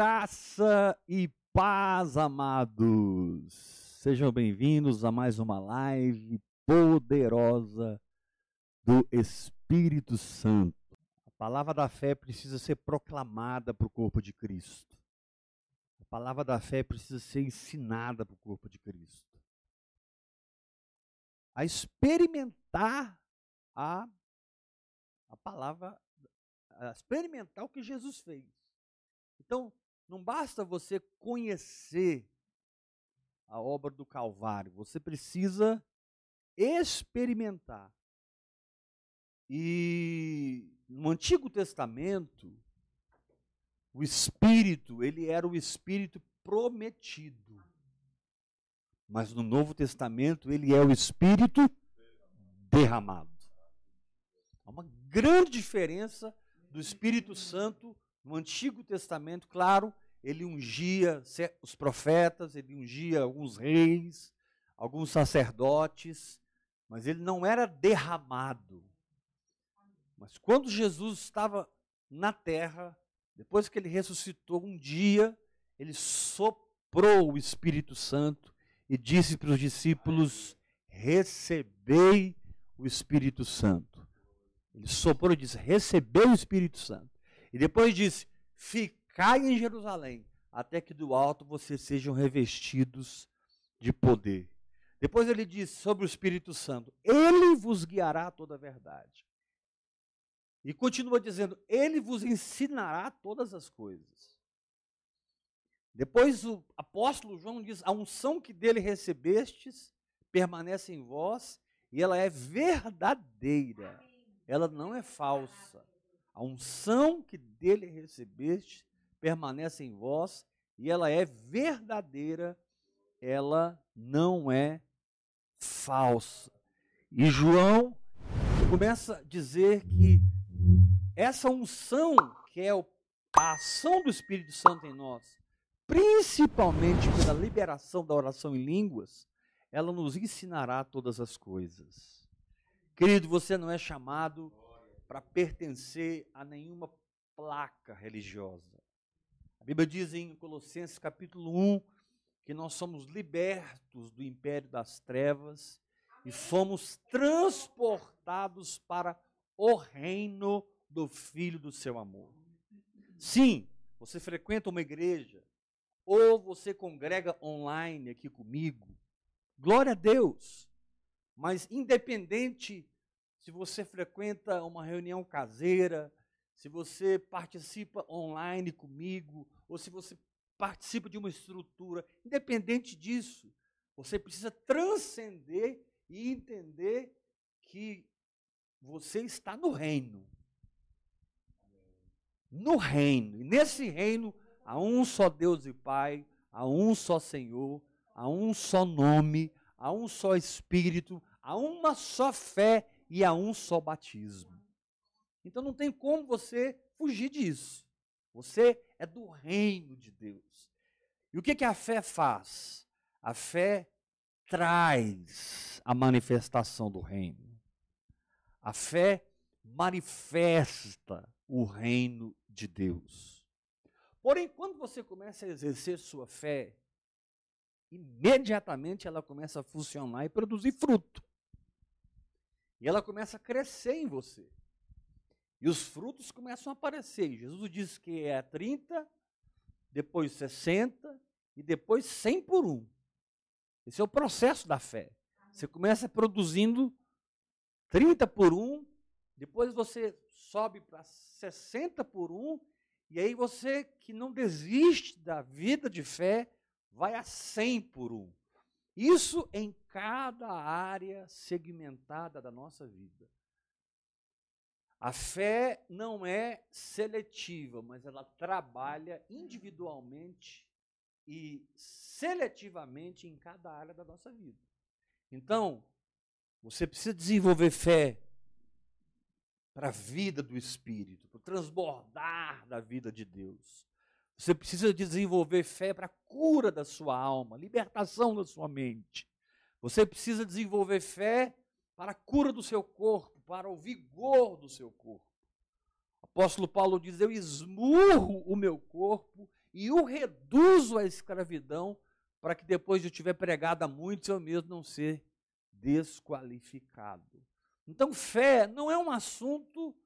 Graça e paz, amados. Sejam bem-vindos a mais uma live poderosa do Espírito Santo. A palavra da fé precisa ser proclamada para o corpo de Cristo. A palavra da fé precisa ser ensinada para o corpo de Cristo. A experimentar a, a palavra, a experimentar o que Jesus fez. Então, não basta você conhecer a obra do Calvário, você precisa experimentar. E no Antigo Testamento, o Espírito, ele era o Espírito prometido. Mas no Novo Testamento, ele é o Espírito derramado. Há uma grande diferença do Espírito Santo no Antigo Testamento, claro, ele ungia os profetas, ele ungia alguns reis, alguns sacerdotes, mas ele não era derramado. Mas quando Jesus estava na terra, depois que ele ressuscitou um dia, ele soprou o Espírito Santo e disse para os discípulos: Recebei o Espírito Santo. Ele soprou e disse: Recebei o Espírito Santo. E depois disse: Ficai em Jerusalém, até que do alto vocês sejam revestidos de poder. Depois ele diz sobre o Espírito Santo: Ele vos guiará a toda a verdade. E continua dizendo: Ele vos ensinará todas as coisas. Depois o apóstolo João diz: A unção que dele recebestes permanece em vós e ela é verdadeira, ela não é falsa. A unção que dele recebeste permanece em vós e ela é verdadeira, ela não é falsa. E João começa a dizer que essa unção, que é a ação do Espírito Santo em nós, principalmente pela liberação da oração em línguas, ela nos ensinará todas as coisas. Querido, você não é chamado para pertencer a nenhuma placa religiosa. Bíblia diz em Colossenses capítulo 1 que nós somos libertos do império das trevas e fomos transportados para o reino do Filho do seu amor. Sim, você frequenta uma igreja ou você congrega online aqui comigo. Glória a Deus. Mas independente se você frequenta uma reunião caseira, se você participa online comigo, ou se você participa de uma estrutura, independente disso, você precisa transcender e entender que você está no reino. No reino. E nesse reino há um só Deus e Pai, há um só Senhor, há um só nome, há um só Espírito, há uma só fé e há um só batismo. Então não tem como você fugir disso. Você é do reino de Deus. E o que, que a fé faz? A fé traz a manifestação do reino. A fé manifesta o reino de Deus. Porém, quando você começa a exercer sua fé, imediatamente ela começa a funcionar e produzir fruto. E ela começa a crescer em você. E os frutos começam a aparecer. Jesus diz que é 30, depois 60 e depois 100 por um. Esse é o processo da fé. Você começa produzindo 30 por um, depois você sobe para 60 por um, e aí você que não desiste da vida de fé, vai a 100 por um. Isso em cada área segmentada da nossa vida. A fé não é seletiva, mas ela trabalha individualmente e seletivamente em cada área da nossa vida. Então, você precisa desenvolver fé para a vida do Espírito, para transbordar da vida de Deus. Você precisa desenvolver fé para a cura da sua alma, libertação da sua mente. Você precisa desenvolver fé para a cura do seu corpo, para o vigor do seu corpo. O apóstolo Paulo diz: Eu esmurro o meu corpo e o reduzo à escravidão, para que depois de eu tiver pregado a muitos, eu mesmo não ser desqualificado. Então, fé não é um assunto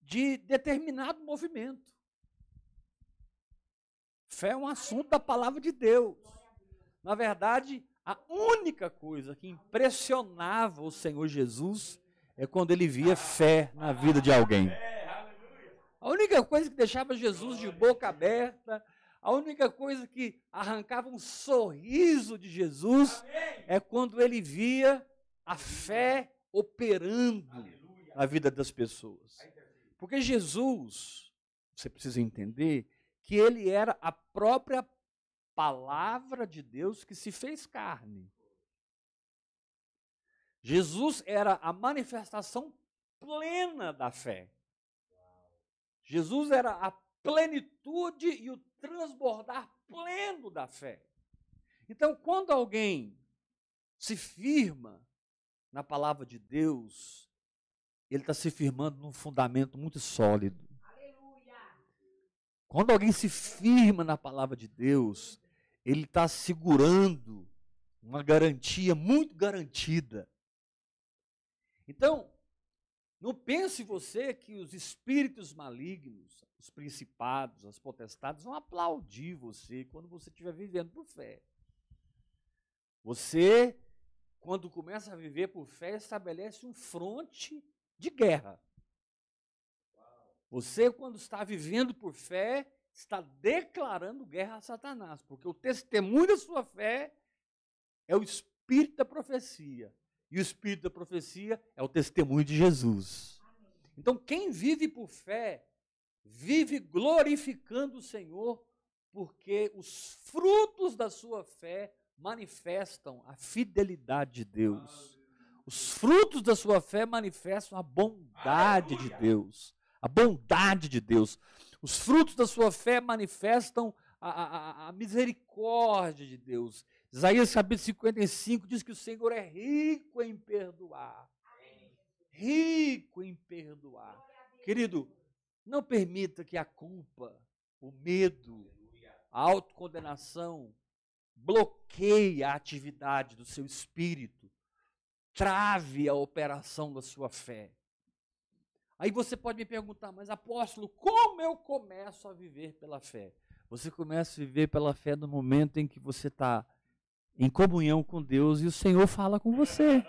de determinado movimento. Fé é um assunto da palavra de Deus. Na verdade, a única coisa que impressionava o Senhor Jesus é quando ele via fé na vida de alguém. A única coisa que deixava Jesus de boca aberta, a única coisa que arrancava um sorriso de Jesus é quando ele via a fé operando na vida das pessoas. Porque Jesus, você precisa entender que ele era a própria palavra de Deus que se fez carne. Jesus era a manifestação plena da fé. Jesus era a plenitude e o transbordar pleno da fé. Então, quando alguém se firma na palavra de Deus, ele está se firmando num fundamento muito sólido. Aleluia. Quando alguém se firma na palavra de Deus, ele está segurando uma garantia muito garantida. Então, não pense você que os espíritos malignos, os principados, as potestades vão aplaudir você quando você estiver vivendo por fé. Você, quando começa a viver por fé, estabelece um fronte de guerra. Você, quando está vivendo por fé, está declarando guerra a Satanás, porque o testemunho da sua fé é o espírito da profecia. E o espírito da profecia é o testemunho de Jesus. Então, quem vive por fé, vive glorificando o Senhor, porque os frutos da sua fé manifestam a fidelidade de Deus. Os frutos da sua fé manifestam a bondade de Deus. A bondade de Deus. Os frutos da sua fé manifestam a, a, a misericórdia de Deus. Isaías capítulo 55 diz que o Senhor é rico em perdoar. Rico em perdoar. Querido, não permita que a culpa, o medo, a autocondenação bloqueie a atividade do seu espírito, trave a operação da sua fé. Aí você pode me perguntar, mas apóstolo, como eu começo a viver pela fé? Você começa a viver pela fé no momento em que você está em comunhão com Deus e o Senhor fala com você.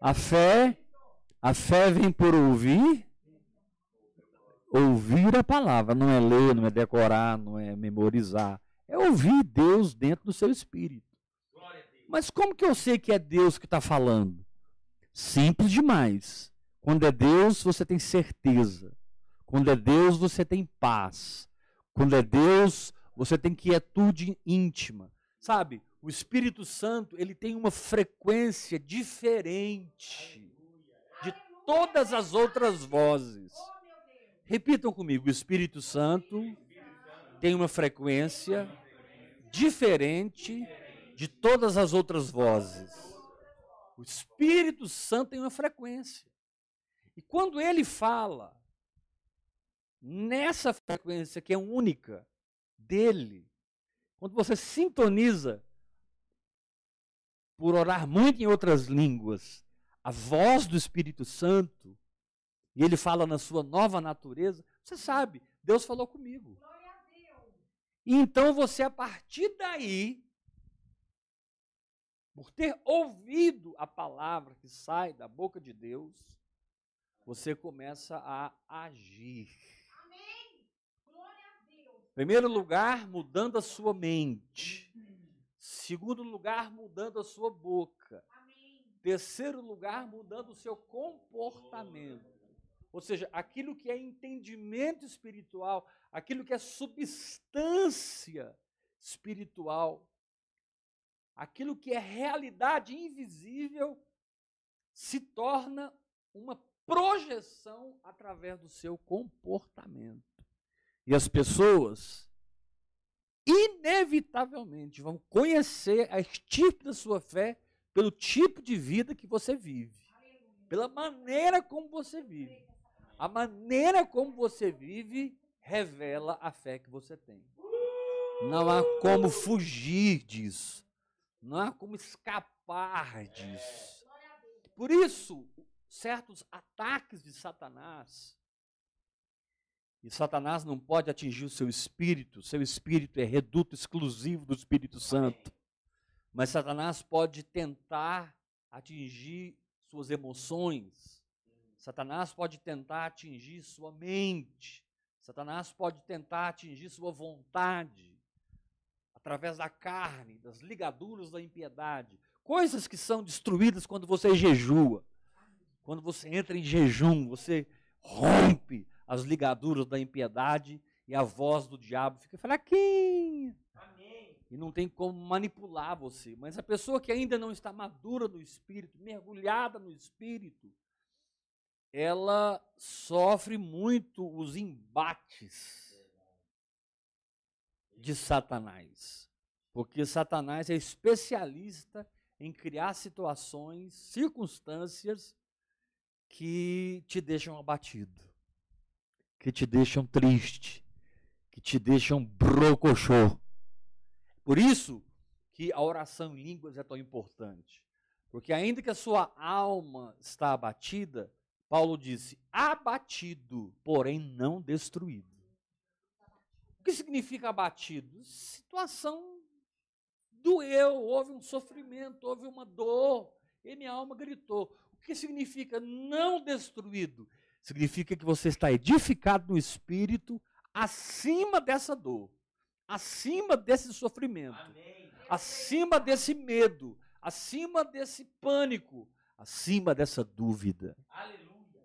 A fé, a fé vem por ouvir, ouvir a palavra, não é ler, não é decorar, não é memorizar, é ouvir Deus dentro do seu espírito. Mas como que eu sei que é Deus que está falando? Simples demais. Quando é Deus, você tem certeza. Quando é Deus, você tem paz. Quando é Deus, você tem quietude íntima. Sabe? O Espírito Santo, ele tem uma frequência diferente de todas as outras vozes. Repitam comigo, o Espírito Santo tem uma frequência diferente de todas as outras vozes. O Espírito Santo tem uma frequência. E quando ele fala nessa frequência que é única, dele. Quando você sintoniza por orar muito em outras línguas, a voz do Espírito Santo, e ele fala na sua nova natureza, você sabe, Deus falou comigo. E então você, a partir daí, por ter ouvido a palavra que sai da boca de Deus, você começa a agir. Primeiro lugar, mudando a sua mente. Segundo lugar, mudando a sua boca. Terceiro lugar, mudando o seu comportamento. Ou seja, aquilo que é entendimento espiritual, aquilo que é substância espiritual, aquilo que é realidade invisível, se torna uma projeção através do seu comportamento. E as pessoas, inevitavelmente, vão conhecer a tipo da sua fé pelo tipo de vida que você vive, pela maneira como você vive. A maneira como você vive revela a fé que você tem. Não há como fugir disso. Não há como escapar disso. Por isso, certos ataques de Satanás, e Satanás não pode atingir o seu espírito, seu espírito é reduto exclusivo do Espírito Santo. Mas Satanás pode tentar atingir suas emoções. Satanás pode tentar atingir sua mente. Satanás pode tentar atingir sua vontade através da carne, das ligaduras da impiedade, coisas que são destruídas quando você jejua. Quando você entra em jejum, você rompe as ligaduras da impiedade e a voz do diabo fica fraquinha. Amém. E não tem como manipular você. Mas a pessoa que ainda não está madura no espírito, mergulhada no espírito, ela sofre muito os embates de Satanás. Porque Satanás é especialista em criar situações, circunstâncias que te deixam abatido, que te deixam triste, que te deixam brocochô. Por isso que a oração em línguas é tão importante. Porque ainda que a sua alma está abatida, Paulo disse: abatido, porém não destruído que significa abatido? Situação doeu, houve um sofrimento, houve uma dor, e minha alma gritou. O que significa não destruído? Significa que você está edificado no espírito acima dessa dor, acima desse sofrimento, Amém. acima desse medo, acima desse pânico, acima dessa dúvida. Aleluia.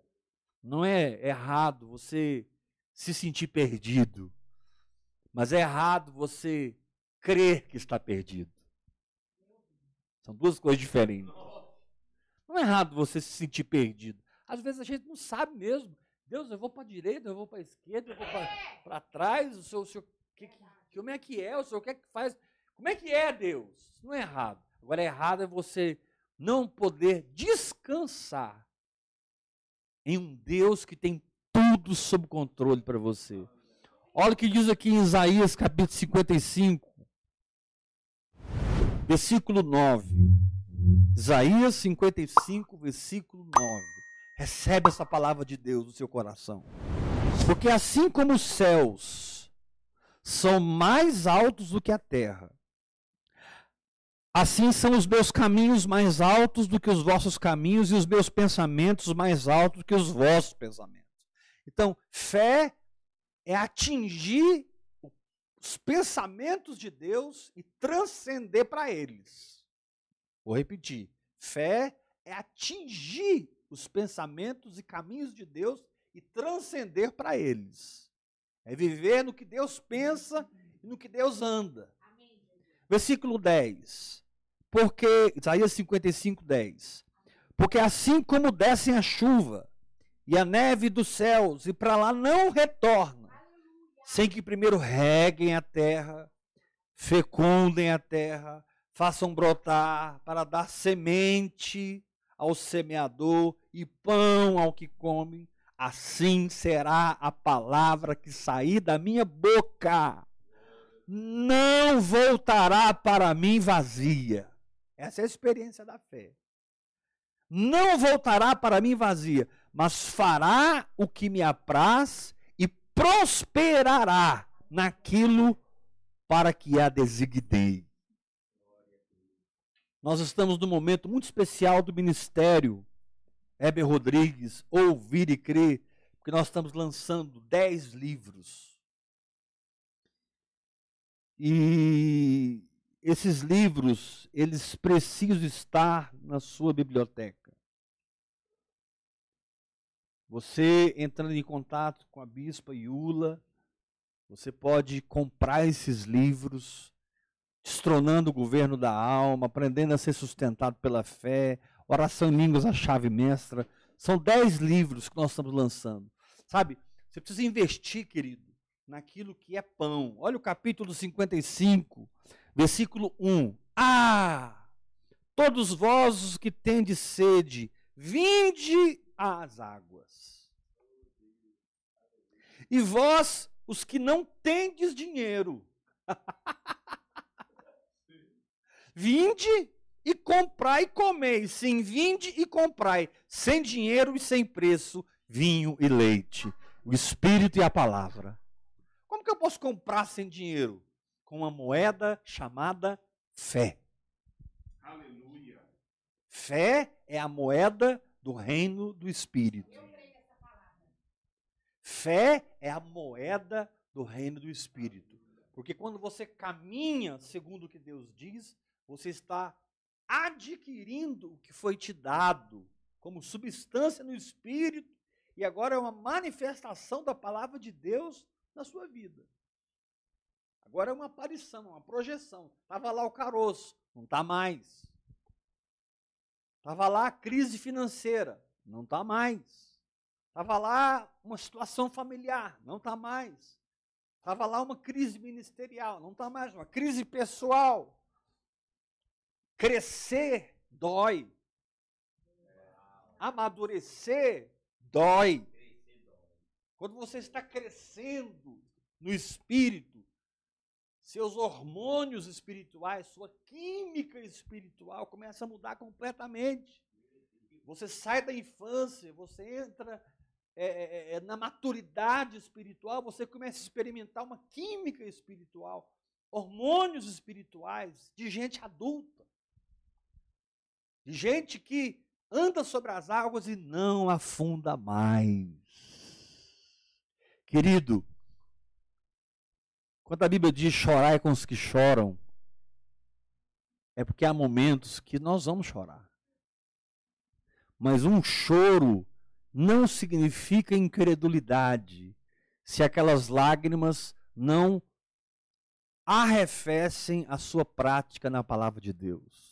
Não é errado você se sentir perdido. Mas é errado você crer que está perdido. São duas coisas diferentes. Não é errado você se sentir perdido. Às vezes a gente não sabe mesmo. Deus, eu vou para a direita, eu vou para a esquerda, eu vou para trás. O senhor, o senhor que, que, como é que é? O senhor quer que faz? Como é que é Deus? Não é errado. Agora, é errado é você não poder descansar em um Deus que tem tudo sob controle para você. Olha o que diz aqui em Isaías capítulo 55, versículo 9. Isaías 55, versículo 9. Recebe essa palavra de Deus no seu coração. Porque assim como os céus são mais altos do que a terra, assim são os meus caminhos mais altos do que os vossos caminhos e os meus pensamentos mais altos do que os vossos pensamentos. Então, fé é atingir os pensamentos de Deus e transcender para eles. Vou repetir: fé é atingir os pensamentos e caminhos de Deus e transcender para eles. É viver no que Deus pensa e no que Deus anda. Versículo 10. Porque, Isaías 55, 10. Porque assim como descem a chuva e a neve dos céus, e para lá não retorna, sem que primeiro reguem a terra, fecundem a terra, façam brotar para dar semente ao semeador e pão ao que come, assim será a palavra que sair da minha boca. Não voltará para mim vazia. Essa é a experiência da fé. Não voltará para mim vazia, mas fará o que me apraz prosperará naquilo para que a designei. Nós estamos num momento muito especial do ministério Heber Rodrigues, Ouvir e Crer, porque nós estamos lançando dez livros. E esses livros, eles precisam estar na sua biblioteca. Você entrando em contato com a bispa Iula, você pode comprar esses livros, destronando o governo da alma, aprendendo a ser sustentado pela fé, oração em línguas, a chave mestra. São dez livros que nós estamos lançando. Sabe, você precisa investir, querido, naquilo que é pão. Olha o capítulo 55, versículo 1. Ah! Todos vós que tendes sede, vinde às águas. E vós, os que não tendes dinheiro. Vinde e comprai e comei. Sim, vinde e comprai, sem dinheiro e sem preço, vinho e leite, o Espírito e a palavra. Como que eu posso comprar sem dinheiro? Com uma moeda chamada fé. Aleluia. Fé é a moeda do reino do Espírito. Fé é a moeda do reino do Espírito. Porque quando você caminha segundo o que Deus diz, você está adquirindo o que foi te dado como substância no espírito e agora é uma manifestação da palavra de Deus na sua vida. Agora é uma aparição, uma projeção. Estava lá o caroço, não está mais. Estava lá a crise financeira, não está mais. Estava lá uma situação familiar, não está mais. Estava lá uma crise ministerial, não está mais. Uma crise pessoal, Crescer dói. Amadurecer dói. Quando você está crescendo no espírito, seus hormônios espirituais, sua química espiritual começa a mudar completamente. Você sai da infância, você entra é, é, é, é na maturidade espiritual, você começa a experimentar uma química espiritual, hormônios espirituais de gente adulta de gente que anda sobre as águas e não afunda mais. Querido, quando a Bíblia diz chorar com os que choram, é porque há momentos que nós vamos chorar. Mas um choro não significa incredulidade se aquelas lágrimas não arrefecem a sua prática na palavra de Deus.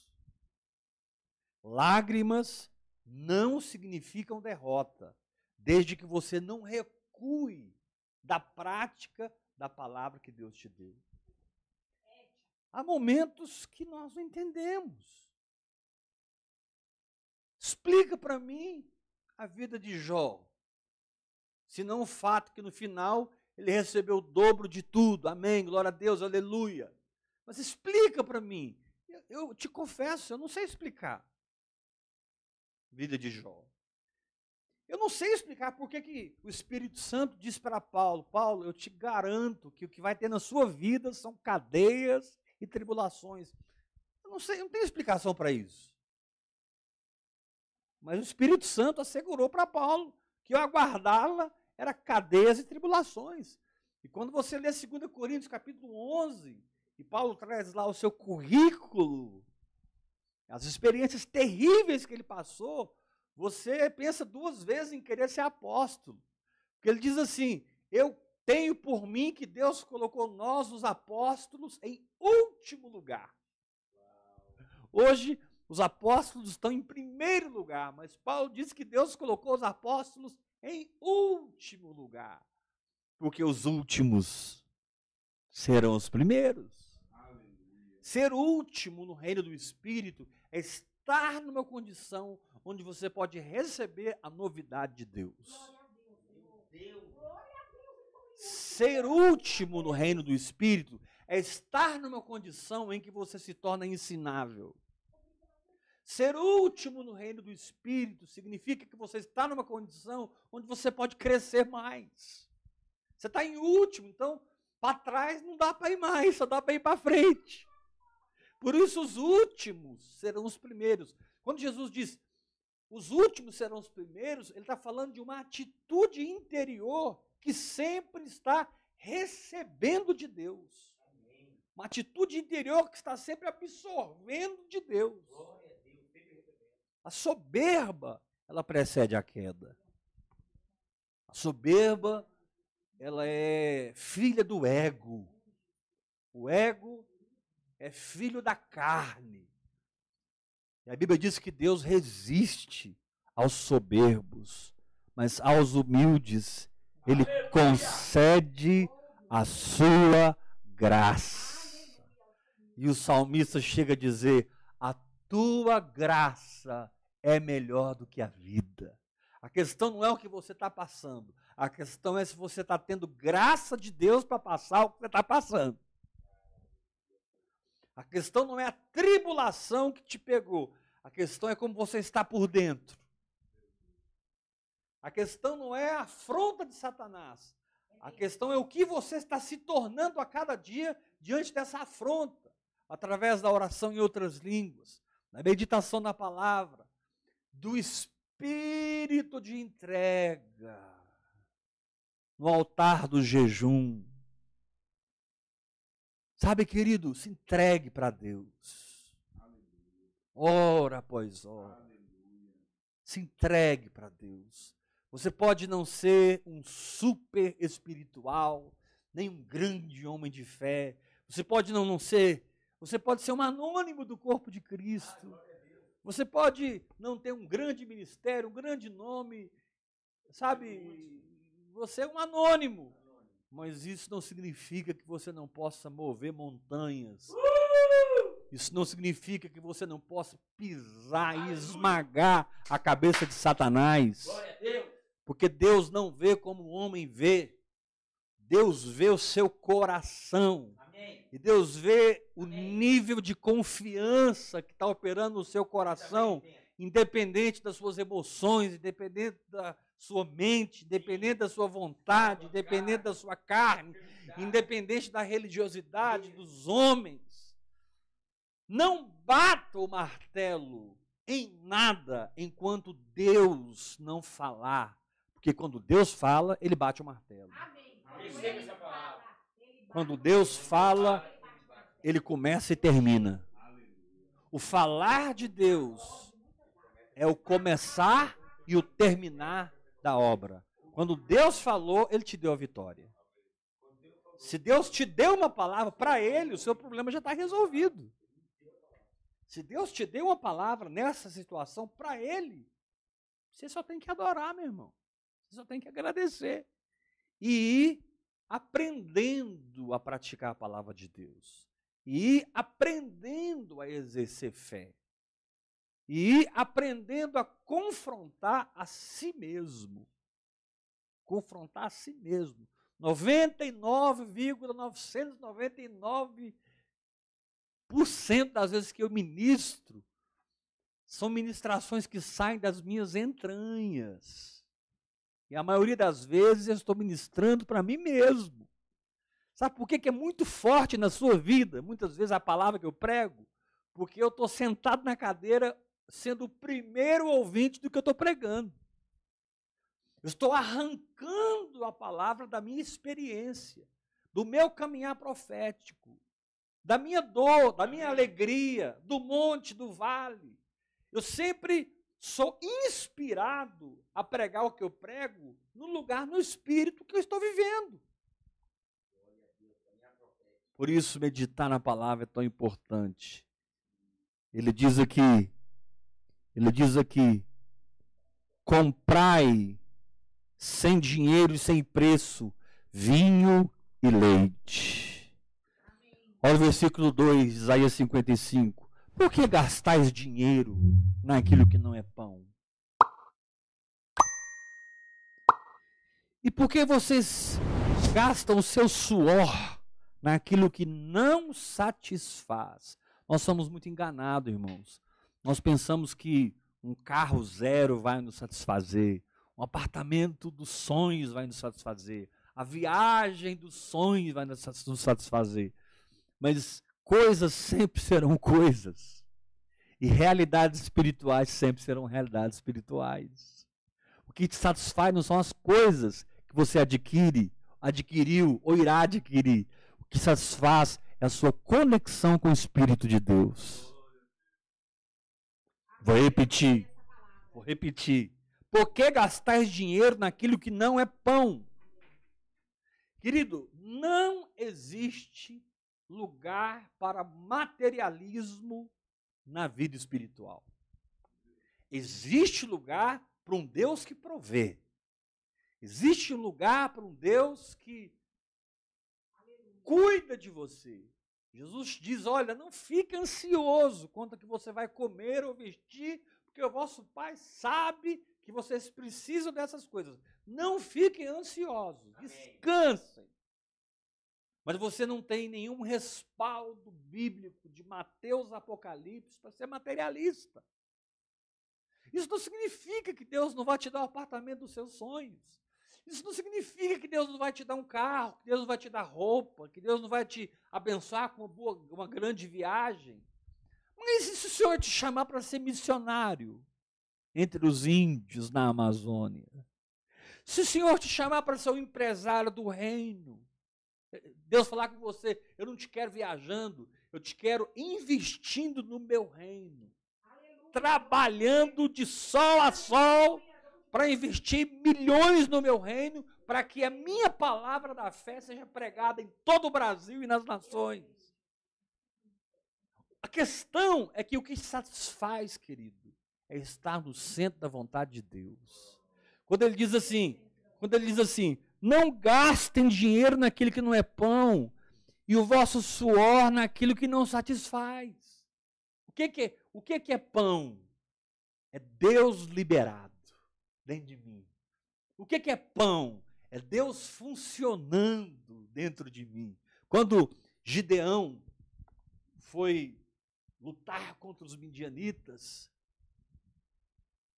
Lágrimas não significam derrota, desde que você não recue da prática da palavra que Deus te deu. Há momentos que nós não entendemos. Explica para mim a vida de Jó. Se não o fato que no final ele recebeu o dobro de tudo. Amém. Glória a Deus. Aleluia. Mas explica para mim. Eu, eu te confesso, eu não sei explicar vida de Jó. Eu não sei explicar por que, que o Espírito Santo diz para Paulo: Paulo, eu te garanto que o que vai ter na sua vida são cadeias e tribulações. Eu não sei, não tenho explicação para isso. Mas o Espírito Santo assegurou para Paulo que eu aguardá-la era cadeias e tribulações. E quando você lê 2 Coríntios capítulo 11, e Paulo traz lá o seu currículo as experiências terríveis que ele passou, você pensa duas vezes em querer ser apóstolo. Porque ele diz assim: Eu tenho por mim que Deus colocou nós, os apóstolos, em último lugar. Hoje, os apóstolos estão em primeiro lugar, mas Paulo diz que Deus colocou os apóstolos em último lugar. Porque os últimos serão os primeiros. Ser último no reino do Espírito é estar numa condição onde você pode receber a novidade de Deus. Ser último no reino do Espírito é estar numa condição em que você se torna ensinável. Ser último no reino do Espírito significa que você está numa condição onde você pode crescer mais. Você está em último, então para trás não dá para ir mais, só dá para ir para frente. Por isso, os últimos serão os primeiros. Quando Jesus diz os últimos serão os primeiros, ele está falando de uma atitude interior que sempre está recebendo de Deus. Uma atitude interior que está sempre absorvendo de Deus. A soberba, ela precede a queda. A soberba, ela é filha do ego. O ego é filho da carne. E a Bíblia diz que Deus resiste aos soberbos, mas aos humildes ele concede a sua graça. E o salmista chega a dizer: A tua graça é melhor do que a vida. A questão não é o que você está passando, A questão é se você está tendo graça de Deus para passar o que você está passando. A questão não é a tribulação que te pegou. A questão é como você está por dentro. A questão não é a afronta de Satanás. A questão é o que você está se tornando a cada dia diante dessa afronta, através da oração em outras línguas, da meditação na palavra, do espírito de entrega, no altar do jejum. Sabe, querido, se entregue para Deus. Ora após ora. Se entregue para Deus. Você pode não ser um super espiritual, nem um grande homem de fé. Você pode não, não ser, você pode ser um anônimo do corpo de Cristo. Você pode não ter um grande ministério, um grande nome, sabe? Você é um anônimo. Mas isso não significa que você não possa mover montanhas. Isso não significa que você não possa pisar e esmagar a cabeça de Satanás. Porque Deus não vê como o homem vê. Deus vê o seu coração. Amém. E Deus vê o Amém. nível de confiança que está operando no seu coração, independente das suas emoções, independente da sua mente, independente da sua vontade, independente da sua carne, independente da religiosidade dos homens. Não bata o martelo em nada enquanto Deus não falar porque quando Deus fala, ele bate o martelo. Quando Deus fala, ele começa e termina. O falar de Deus é o começar e o terminar da obra. Quando Deus falou, ele te deu a vitória. Se Deus te deu uma palavra para ele, o seu problema já está resolvido. Se Deus te deu uma palavra nessa situação para ele, você só tem que adorar, meu irmão. Você só tem que agradecer. E ir aprendendo a praticar a palavra de Deus. E ir aprendendo a exercer fé. E aprendendo a confrontar a si mesmo. Confrontar a si mesmo. 99,999% das vezes que eu ministro são ministrações que saem das minhas entranhas. E a maioria das vezes eu estou ministrando para mim mesmo. Sabe por que é muito forte na sua vida, muitas vezes, a palavra que eu prego? Porque eu estou sentado na cadeira sendo o primeiro ouvinte do que eu estou pregando. Eu estou arrancando a palavra da minha experiência, do meu caminhar profético, da minha dor, da minha alegria, do monte, do vale. Eu sempre sou inspirado a pregar o que eu prego no lugar, no espírito que eu estou vivendo. Por isso, meditar na palavra é tão importante. Ele diz aqui, ele diz aqui, comprai sem dinheiro e sem preço vinho e leite. Olha o versículo 2, Isaías 55. Por que gastais dinheiro naquilo que não é pão? E por que vocês gastam o seu suor naquilo que não satisfaz? Nós somos muito enganados, irmãos. Nós pensamos que um carro zero vai nos satisfazer, um apartamento dos sonhos vai nos satisfazer, a viagem dos sonhos vai nos satisfazer. Mas Coisas sempre serão coisas. E realidades espirituais sempre serão realidades espirituais. O que te satisfaz não são as coisas que você adquire, adquiriu ou irá adquirir. O que satisfaz é a sua conexão com o Espírito de Deus. Vou repetir. Vou repetir. Por que gastais dinheiro naquilo que não é pão? Querido, não existe lugar para materialismo na vida espiritual. Existe lugar para um Deus que provê. Existe lugar para um Deus que cuida de você. Jesus diz: Olha, não fique ansioso quanto que você vai comer ou vestir, porque o vosso Pai sabe que vocês precisam dessas coisas. Não fiquem ansiosos, descansem. Mas você não tem nenhum respaldo bíblico de Mateus Apocalipse para ser materialista. Isso não significa que Deus não vai te dar o apartamento dos seus sonhos. Isso não significa que Deus não vai te dar um carro, que Deus não vai te dar roupa, que Deus não vai te abençoar com uma, boa, uma grande viagem. Mas e se o Senhor te chamar para ser missionário entre os índios na Amazônia? Se o Senhor te chamar para ser um empresário do reino, Deus falar com você, eu não te quero viajando, eu te quero investindo no meu reino trabalhando de sol a sol para investir milhões no meu reino, para que a minha palavra da fé seja pregada em todo o Brasil e nas nações. A questão é que o que satisfaz, querido, é estar no centro da vontade de Deus. Quando ele diz assim, quando ele diz assim, não gastem dinheiro naquilo que não é pão, e o vosso suor naquilo que não satisfaz. O que, que, o que, que é pão? É Deus liberado dentro de mim. O que, que é pão? É Deus funcionando dentro de mim. Quando Gideão foi lutar contra os midianitas,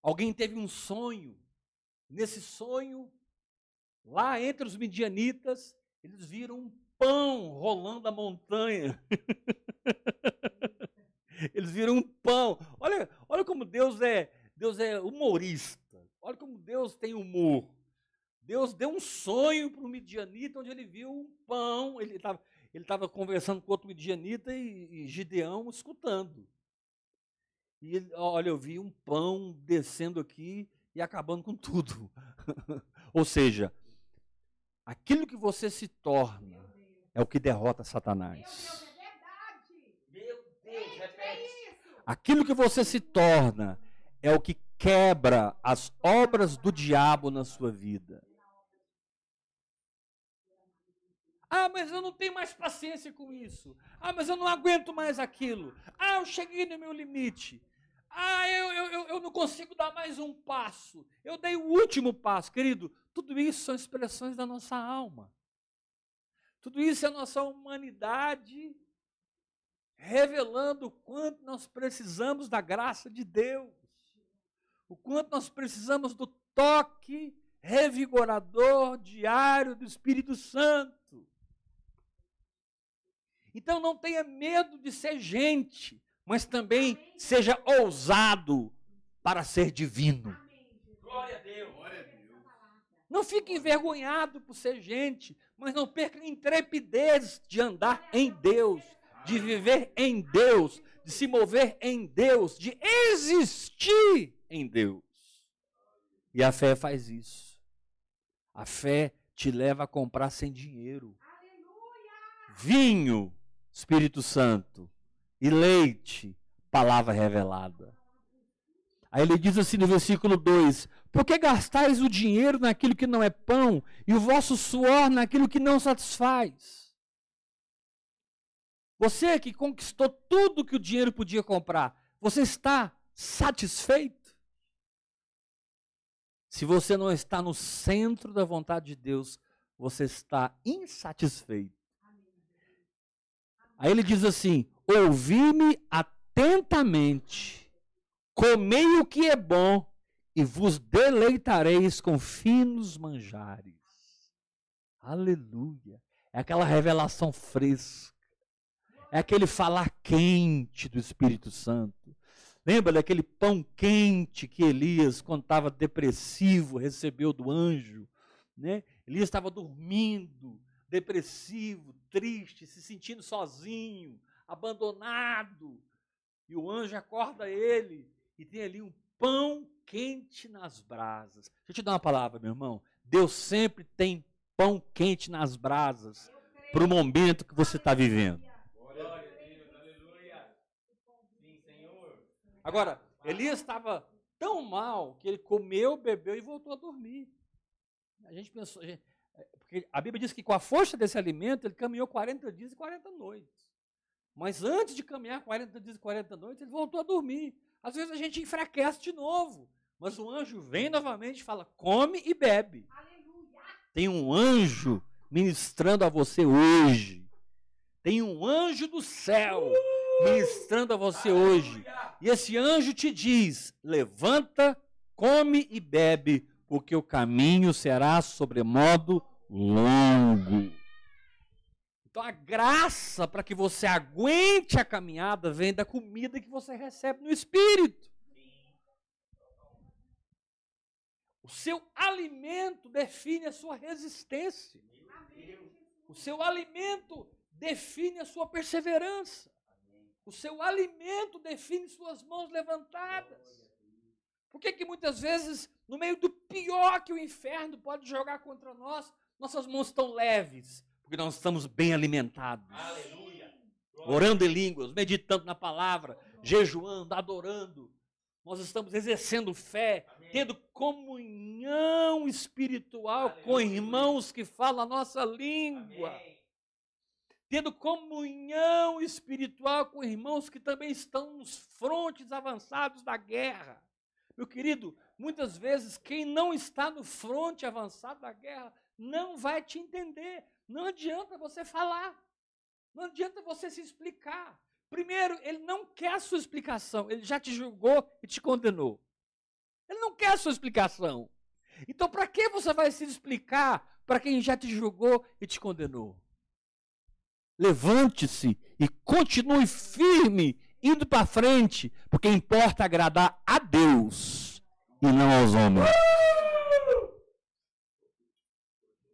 alguém teve um sonho. Nesse sonho, lá entre os midianitas, eles viram um pão rolando a montanha. Eles viram um pão. Olha, olha como Deus é, Deus é humorista. Olha como Deus tem humor. Deus deu um sonho para o midianita onde ele viu um pão. Ele estava ele estava conversando com outro midianita e, e Gideão escutando. E ele, olha, eu vi um pão descendo aqui e acabando com tudo. Ou seja, aquilo que você se torna é o que derrota Satanás. Aquilo que você se torna é o que quebra as obras do diabo na sua vida. Ah, mas eu não tenho mais paciência com isso. Ah, mas eu não aguento mais aquilo. Ah, eu cheguei no meu limite. Ah, eu, eu, eu não consigo dar mais um passo. Eu dei o último passo. Querido, tudo isso são expressões da nossa alma. Tudo isso é a nossa humanidade revelando o quanto nós precisamos da graça de Deus, o quanto nós precisamos do toque revigorador diário do Espírito Santo. Então não tenha medo de ser gente, mas também seja ousado para ser divino. Glória a Deus. Não fique envergonhado por ser gente, mas não perca a intrepidez de andar em Deus de viver em Deus, de se mover em Deus, de existir em Deus. E a fé faz isso. A fé te leva a comprar sem dinheiro. Vinho, Espírito Santo, e leite, palavra revelada. Aí ele diz assim no versículo 2: Por que gastais o dinheiro naquilo que não é pão e o vosso suor naquilo que não satisfaz? Você que conquistou tudo que o dinheiro podia comprar, você está satisfeito? Se você não está no centro da vontade de Deus, você está insatisfeito. Aí ele diz assim: Ouvi-me atentamente, comei o que é bom, e vos deleitareis com finos manjares. Aleluia. É aquela revelação fresca é aquele falar quente do Espírito Santo. Lembra daquele pão quente que Elias, quando estava depressivo, recebeu do anjo? Né? Elias estava dormindo, depressivo, triste, se sentindo sozinho, abandonado. E o anjo acorda ele e tem ali um pão quente nas brasas. Deixa eu te dar uma palavra, meu irmão. Deus sempre tem pão quente nas brasas para o momento que você está vivendo. Agora, Elias estava tão mal que ele comeu, bebeu e voltou a dormir. A gente pensou, é, porque a Bíblia diz que com a força desse alimento ele caminhou 40 dias e 40 noites. Mas antes de caminhar 40 dias e 40 noites, ele voltou a dormir. Às vezes a gente enfraquece de novo, Mas o anjo vem novamente e fala: come e bebe. Tem um anjo ministrando a você hoje. Tem um anjo do céu ministrando a você hoje. E esse anjo te diz: levanta, come e bebe, porque o caminho será sobremodo longo. Então a graça para que você aguente a caminhada vem da comida que você recebe no espírito. O seu alimento define a sua resistência. O seu alimento define a sua perseverança. O seu alimento define suas mãos levantadas. Por que, que muitas vezes, no meio do pior que o inferno pode jogar contra nós, nossas mãos estão leves? Porque nós estamos bem alimentados. Aleluia. Orando em línguas, meditando na palavra, jejuando, adorando. Nós estamos exercendo fé, Amém. tendo comunhão espiritual Aleluia. com irmãos que falam a nossa língua. Amém. Tendo comunhão espiritual com irmãos que também estão nos frontes avançados da guerra. Meu querido, muitas vezes quem não está no fronte avançado da guerra não vai te entender. Não adianta você falar. Não adianta você se explicar. Primeiro, ele não quer a sua explicação. Ele já te julgou e te condenou. Ele não quer a sua explicação. Então, para que você vai se explicar para quem já te julgou e te condenou? Levante-se e continue firme, indo para frente, porque importa agradar a Deus e não aos homens.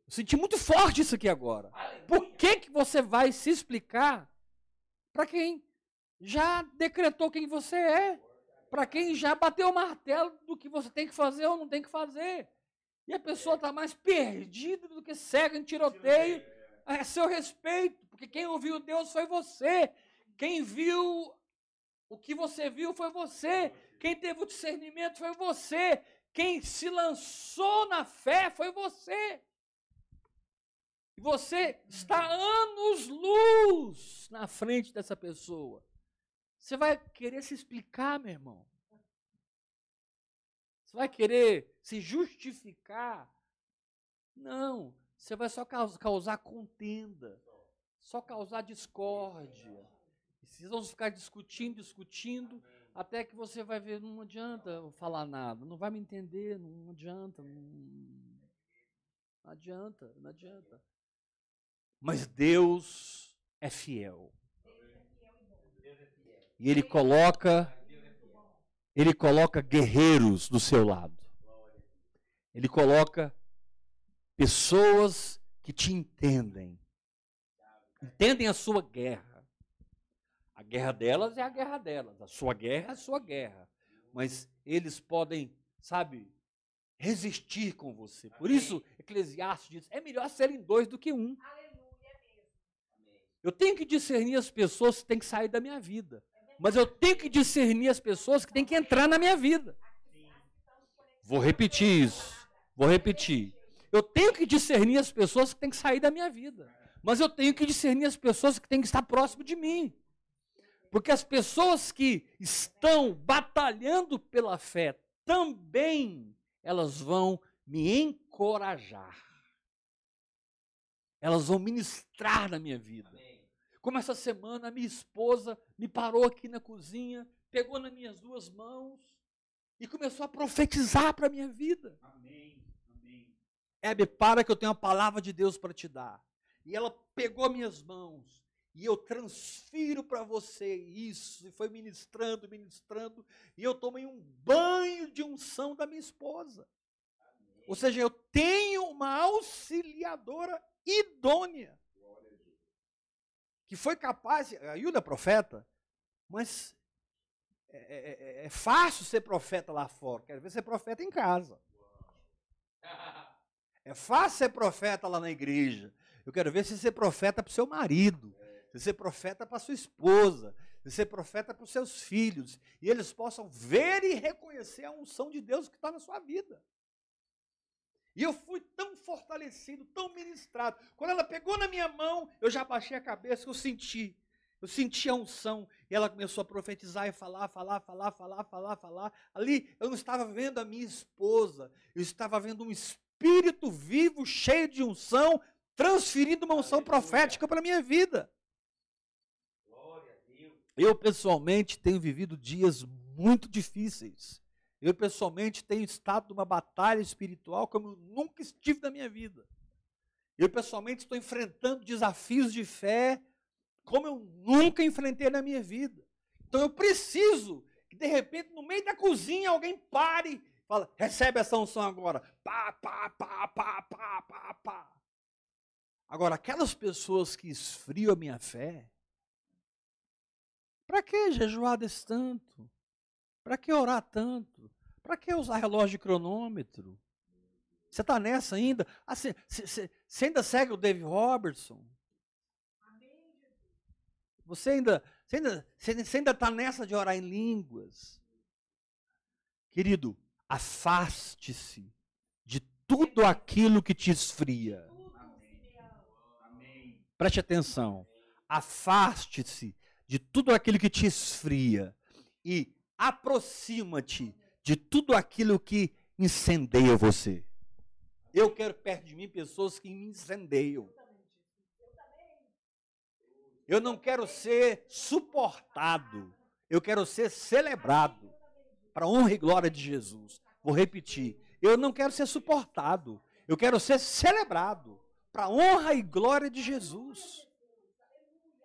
Eu senti muito forte isso aqui agora. Por que, que você vai se explicar para quem já decretou quem você é? Para quem já bateu o martelo do que você tem que fazer ou não tem que fazer? E a pessoa está mais perdida do que cega em tiroteio a seu respeito, porque quem ouviu Deus foi você. Quem viu o que você viu foi você. Quem teve o discernimento foi você. Quem se lançou na fé foi você. E você está anos luz na frente dessa pessoa. Você vai querer se explicar, meu irmão. Você vai querer se justificar. Não, você vai só causar contenda, só causar discórdia. E vocês vão ficar discutindo, discutindo, até que você vai ver, não adianta falar nada, não vai me entender, não adianta, não, não adianta, não adianta. Mas Deus é fiel. E ele coloca ele coloca guerreiros do seu lado. Ele coloca pessoas que te entendem. Entendem a sua guerra. A guerra delas é a guerra delas, a sua guerra é a sua guerra. Mas eles podem, sabe, resistir com você. Por isso, Eclesiastes diz: é melhor serem dois do que um. Eu tenho que discernir as pessoas que têm que sair da minha vida. Mas eu tenho que discernir as pessoas que têm que entrar na minha vida. Vou repetir isso. Vou repetir. Eu tenho que discernir as pessoas que têm que sair da minha vida. Mas eu tenho que discernir as pessoas que têm que estar próximo de mim. Porque as pessoas que estão batalhando pela fé também elas vão me encorajar. Elas vão ministrar na minha vida. Como essa semana a minha esposa me parou aqui na cozinha, pegou nas minhas duas mãos e começou a profetizar para a minha vida. Amém. Amém. Hebe, para que eu tenho a palavra de Deus para te dar. E ela pegou minhas mãos e eu transfiro para você isso. E foi ministrando, ministrando. E eu tomei um banho de unção da minha esposa. Amém. Ou seja, eu tenho uma auxiliadora idônea que foi capaz, a Ilda é profeta, mas é, é, é, é, fácil ser profeta lá fora, quero ver ser profeta em casa. É fácil ser profeta lá na igreja. Eu quero ver se ser profeta para o seu marido, se ser profeta para sua esposa, se ser profeta para os seus filhos, e eles possam ver e reconhecer a unção de Deus que está na sua vida. E eu fui tão fortalecido, tão ministrado. Quando ela pegou na minha mão, eu já baixei a cabeça, eu senti. Eu senti a unção. E ela começou a profetizar e falar, falar, falar, falar, falar, falar. Ali eu não estava vendo a minha esposa. Eu estava vendo um espírito vivo, cheio de unção, transferindo uma unção profética para a minha vida. Eu, pessoalmente, tenho vivido dias muito difíceis. Eu, pessoalmente, tenho estado numa batalha espiritual como eu nunca estive na minha vida. Eu, pessoalmente, estou enfrentando desafios de fé como eu nunca enfrentei na minha vida. Então eu preciso que de repente no meio da cozinha alguém pare e fala: "Recebe essa unção agora". Pá, pá, pá, pá, pá, pá, pá. Agora aquelas pessoas que esfriam a minha fé, para que jejuar desse tanto? Para que orar tanto? Para que usar relógio de cronômetro? Você está nessa ainda? Ah, você, ainda segue o Dave Robertson? Você ainda ainda você ainda está nessa de orar em línguas? Querido, afaste-se de tudo aquilo que te esfria. Preste atenção. Afaste-se de tudo aquilo que te esfria e aproxima-te de tudo aquilo que incendeia você. Eu quero perto de mim pessoas que me incendeiam. Eu não quero ser suportado. Eu quero ser celebrado. Para honra e glória de Jesus. Vou repetir. Eu não quero ser suportado. Eu quero ser celebrado. Para honra e glória de Jesus.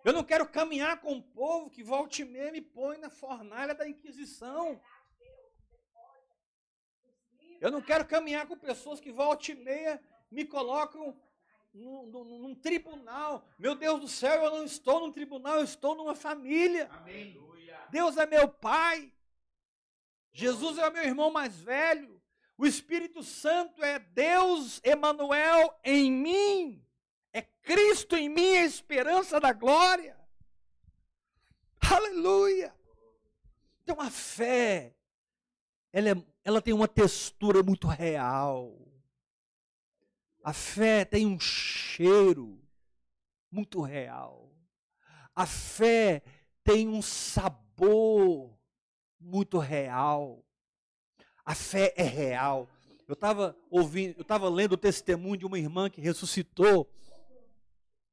Eu não quero caminhar com um povo que volte e meia me põe na fornalha da Inquisição. Eu não quero caminhar com pessoas que volte e meia me colocam num, num, num, tribunal. Meu Deus do céu, eu não estou num tribunal, eu estou numa família. Amém. Deus é meu pai. Jesus é o meu irmão mais velho. O Espírito Santo é Deus Emanuel em mim. É Cristo em mim, a esperança da glória. Aleluia. Então a fé, ela, é, ela tem uma textura muito real. A fé tem um cheiro muito real. A fé tem um sabor muito real. A fé é real. Eu estava ouvindo, eu estava lendo o testemunho de uma irmã que ressuscitou.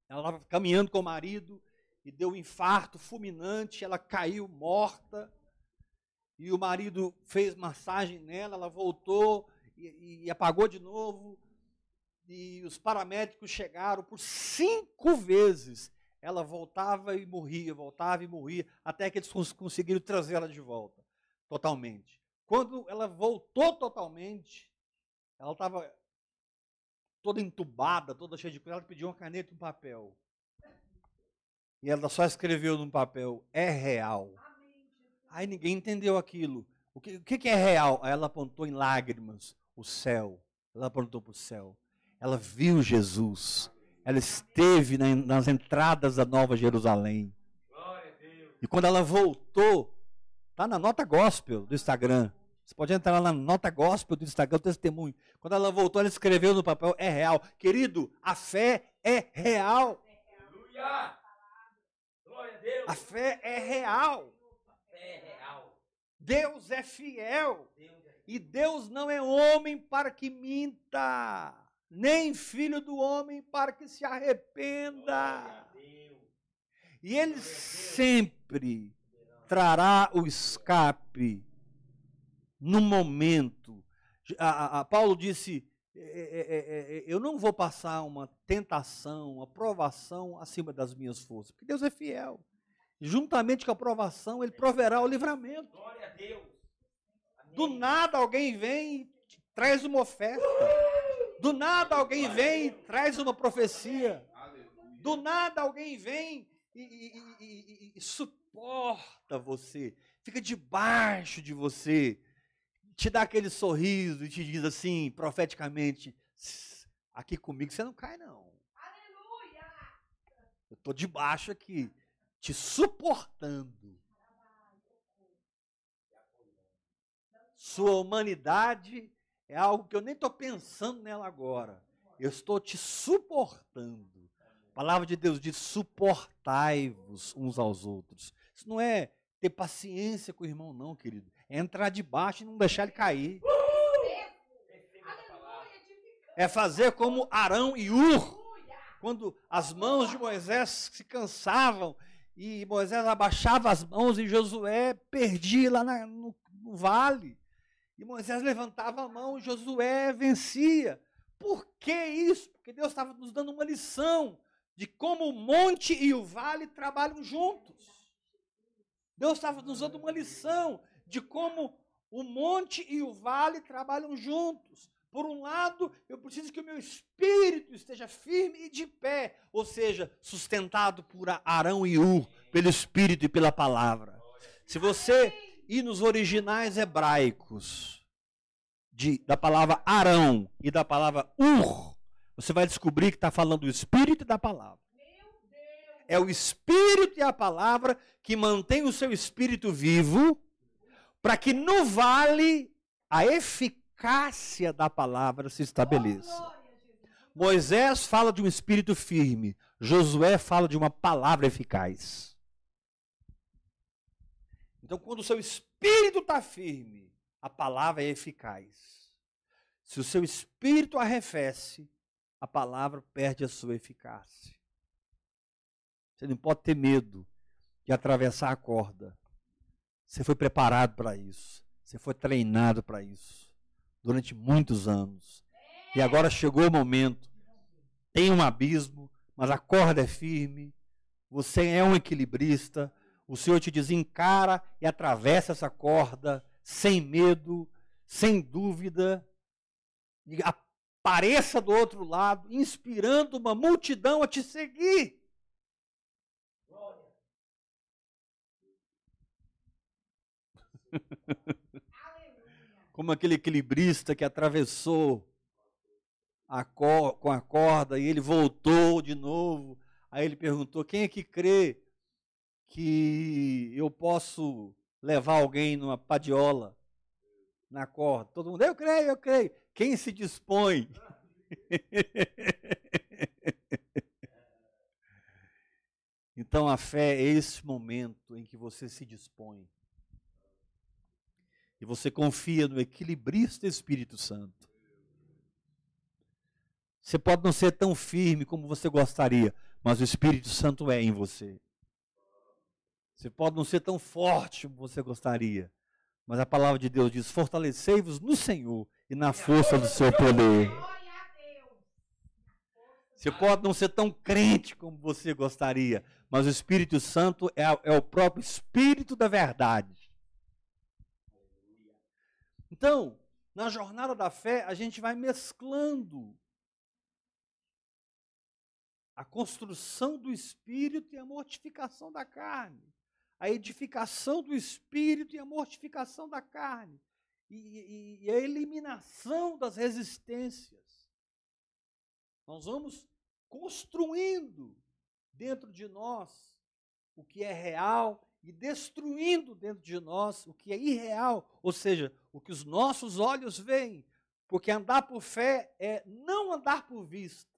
Ela estava caminhando com o marido e deu um infarto fulminante, ela caiu morta. E o marido fez massagem nela, ela voltou e, e apagou de novo e os paramédicos chegaram por cinco vezes. Ela voltava e morria, voltava e morria, até que eles conseguiram trazer ela de volta, totalmente. Quando ela voltou totalmente, ela estava toda entubada, toda cheia de coisa, ela pediu uma caneta e um papel. E ela só escreveu no papel, é real. Aí ninguém entendeu aquilo. O que, o que é real? Aí ela apontou em lágrimas o céu. Ela apontou para o céu. Ela viu Jesus. Ela esteve nas entradas da Nova Jerusalém. E quando ela voltou, tá na nota gospel do Instagram. Você pode entrar lá na nota gospel do Instagram, o testemunho. Quando ela voltou, ela escreveu no papel, é real. Querido, a fé é real. Aleluia! Glória a Deus. A fé é real. Deus é fiel. E Deus não é homem para que minta nem filho do homem para que se arrependa. E ele sempre trará o escape no momento. A, a, Paulo disse: é é, é, é, é, Eu não vou passar uma tentação, uma provação acima das minhas forças, porque Deus é fiel. Juntamente com a provação, Ele proverá o livramento. Do nada alguém vem e traz uma oferta. Do nada alguém vem e traz uma profecia. Do nada alguém vem e, e, e, e, suporta você, fica debaixo de você, te dá aquele sorriso e te diz assim, profeticamente: aqui comigo você não cai, não. Aleluia! Eu estou debaixo aqui, te suportando. Sua humanidade é algo que eu nem estou pensando nela agora. Eu estou te suportando. A palavra de Deus diz: suportai-vos uns aos outros. Isso não é ter paciência com o irmão, não, querido. É entrar debaixo e não deixar ele cair. É fazer como Arão e Ur, quando as mãos de Moisés se cansavam e Moisés abaixava as mãos e Josué perdia lá na, no, no vale. E Moisés levantava a mão e Josué vencia. Por que isso? Porque Deus estava nos dando uma lição de como o monte e o vale trabalham juntos. Deus estava nos dando uma lição de como o monte e o vale trabalham juntos. Por um lado, eu preciso que o meu espírito esteja firme e de pé, ou seja, sustentado por Arão e Ur, pelo espírito e pela palavra. Se você ir nos originais hebraicos de, da palavra Arão e da palavra Ur, você vai descobrir que está falando do espírito e da palavra. É o espírito e a palavra que mantém o seu espírito vivo, para que no vale a eficácia da palavra se estabeleça. Moisés fala de um espírito firme, Josué fala de uma palavra eficaz. Então, quando o seu espírito está firme, a palavra é eficaz. Se o seu espírito arrefece, a palavra perde a sua eficácia. Você não pode ter medo de atravessar a corda. Você foi preparado para isso. Você foi treinado para isso durante muitos anos. E agora chegou o momento. Tem um abismo, mas a corda é firme. Você é um equilibrista. O Senhor te desencara e atravessa essa corda sem medo, sem dúvida. E apareça do outro lado, inspirando uma multidão a te seguir. como aquele equilibrista que atravessou a com a corda e ele voltou de novo. Aí ele perguntou: quem é que crê que eu posso levar alguém numa padiola na corda? Todo mundo, eu creio, eu creio. Quem se dispõe? então a fé é esse momento em que você se dispõe e você confia no equilibrista Espírito Santo. Você pode não ser tão firme como você gostaria, mas o Espírito Santo é em você. Você pode não ser tão forte como você gostaria, mas a palavra de Deus diz: fortalecei-vos no Senhor e na força do seu poder. Você pode não ser tão crente como você gostaria, mas o Espírito Santo é, é o próprio Espírito da verdade. Então, na jornada da fé, a gente vai mesclando a construção do espírito e a mortificação da carne, a edificação do espírito e a mortificação da carne, e, e, e a eliminação das resistências. Nós vamos construindo dentro de nós o que é real e destruindo dentro de nós o que é irreal, ou seja, o que os nossos olhos veem, porque andar por fé é não andar por vista.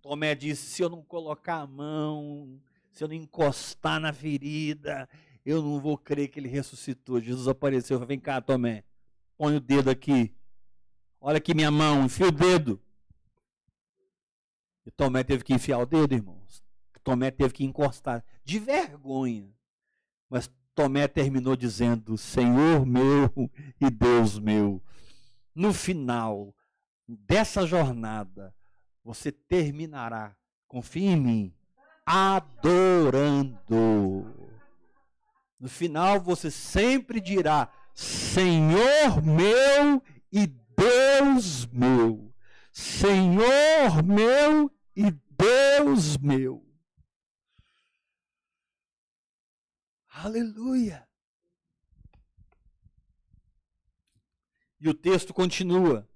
Tomé disse: se eu não colocar a mão, se eu não encostar na ferida, eu não vou crer que ele ressuscitou. Jesus apareceu, vem cá, Tomé, põe o dedo aqui, olha aqui minha mão, enfia o dedo. E Tomé teve que enfiar o dedo, irmãos. Tomé teve que encostar de vergonha. Mas Tomé terminou dizendo: Senhor meu e Deus meu. No final dessa jornada, você terminará, confia em mim, adorando. No final, você sempre dirá: Senhor meu e Deus meu. Senhor meu e Deus meu. Aleluia! E o texto continua.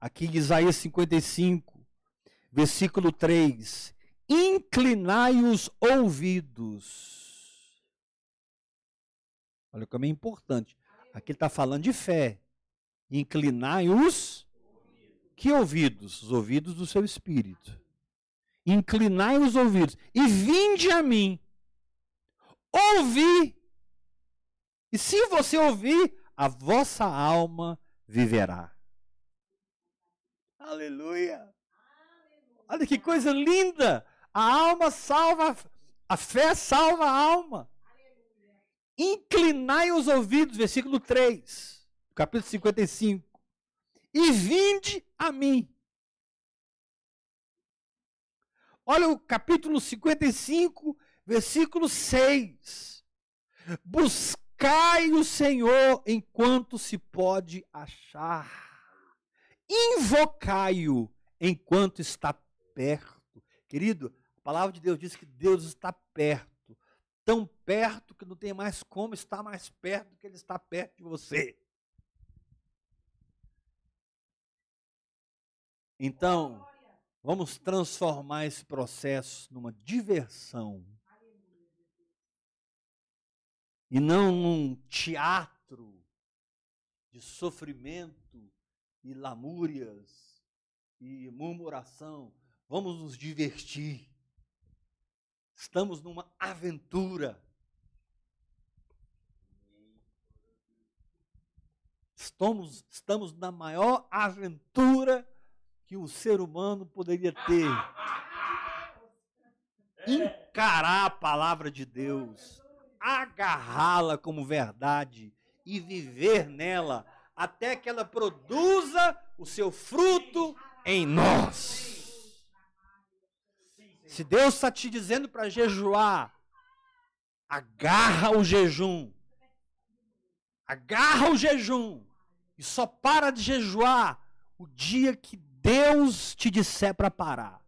Aqui em Isaías 55, versículo 3: Inclinai os ouvidos. Olha como é importante. Aqui está falando de fé. Inclinai os que ouvidos? Os ouvidos do seu espírito. inclinai os ouvidos e vinde a mim. Ouvi. E se você ouvir, a vossa alma viverá. Aleluia. Olha que coisa linda. A alma salva, a fé salva a alma. Inclinai os ouvidos, versículo 3, capítulo 55. E vinde a mim. Olha o capítulo 55, versículo 6. Buscai o Senhor enquanto se pode achar. Invocai-o enquanto está perto. Querido, a palavra de Deus diz que Deus está perto. Tão perto que não tem mais como estar mais perto do que ele está perto de você. Então, vamos transformar esse processo numa diversão. E não num teatro de sofrimento e lamúrias e murmuração. Vamos nos divertir. Estamos numa aventura. Estamos, estamos na maior aventura que o ser humano poderia ter. Encarar a palavra de Deus, agarrá-la como verdade e viver nela até que ela produza o seu fruto em nós. Se Deus está te dizendo para jejuar, agarra o jejum. Agarra o jejum. E só para de jejuar o dia que Deus te disser para parar.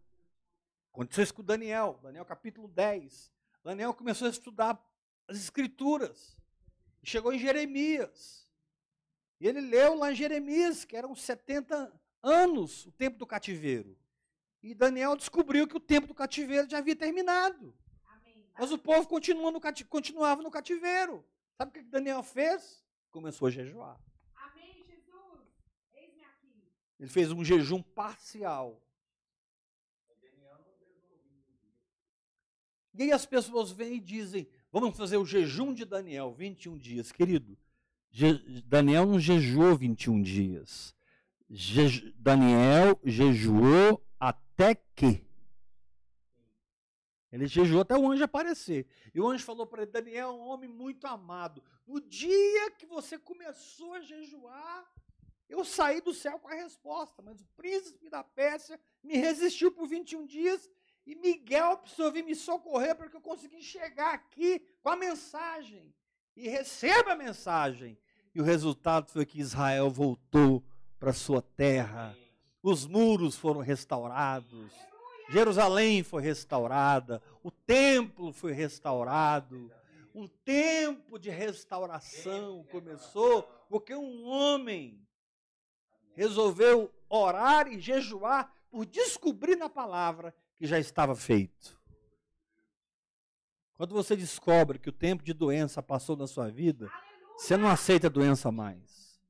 Aconteceu isso com Daniel, Daniel capítulo 10. Daniel começou a estudar as escrituras. Chegou em Jeremias. E ele leu lá em Jeremias, que eram 70 anos o tempo do cativeiro. E Daniel descobriu que o tempo do cativeiro já havia terminado. Amém. Mas o povo continua no continuava no cativeiro. Sabe o que Daniel fez? Começou a jejuar. Amém, Jesus. Eis-me aqui. Ele fez um jejum parcial. E aí as pessoas vêm e dizem: vamos fazer o jejum de Daniel, 21 dias. Querido, Je Daniel não jejuou 21 dias. Je Daniel jejuou até que. Ele jejuou até o anjo aparecer. E o anjo falou para ele: Daniel um homem muito amado. No dia que você começou a jejuar, eu saí do céu com a resposta, mas o príncipe da Pérsia me resistiu por 21 dias e Miguel precisou vir me socorrer para que eu conseguisse chegar aqui com a mensagem. E receba a mensagem. E o resultado foi que Israel voltou para sua terra os muros foram restaurados, Jerusalém foi restaurada, o templo foi restaurado. Um tempo de restauração começou porque um homem resolveu orar e jejuar por descobrir na palavra que já estava feito. Quando você descobre que o tempo de doença passou na sua vida, você não aceita a doença mais.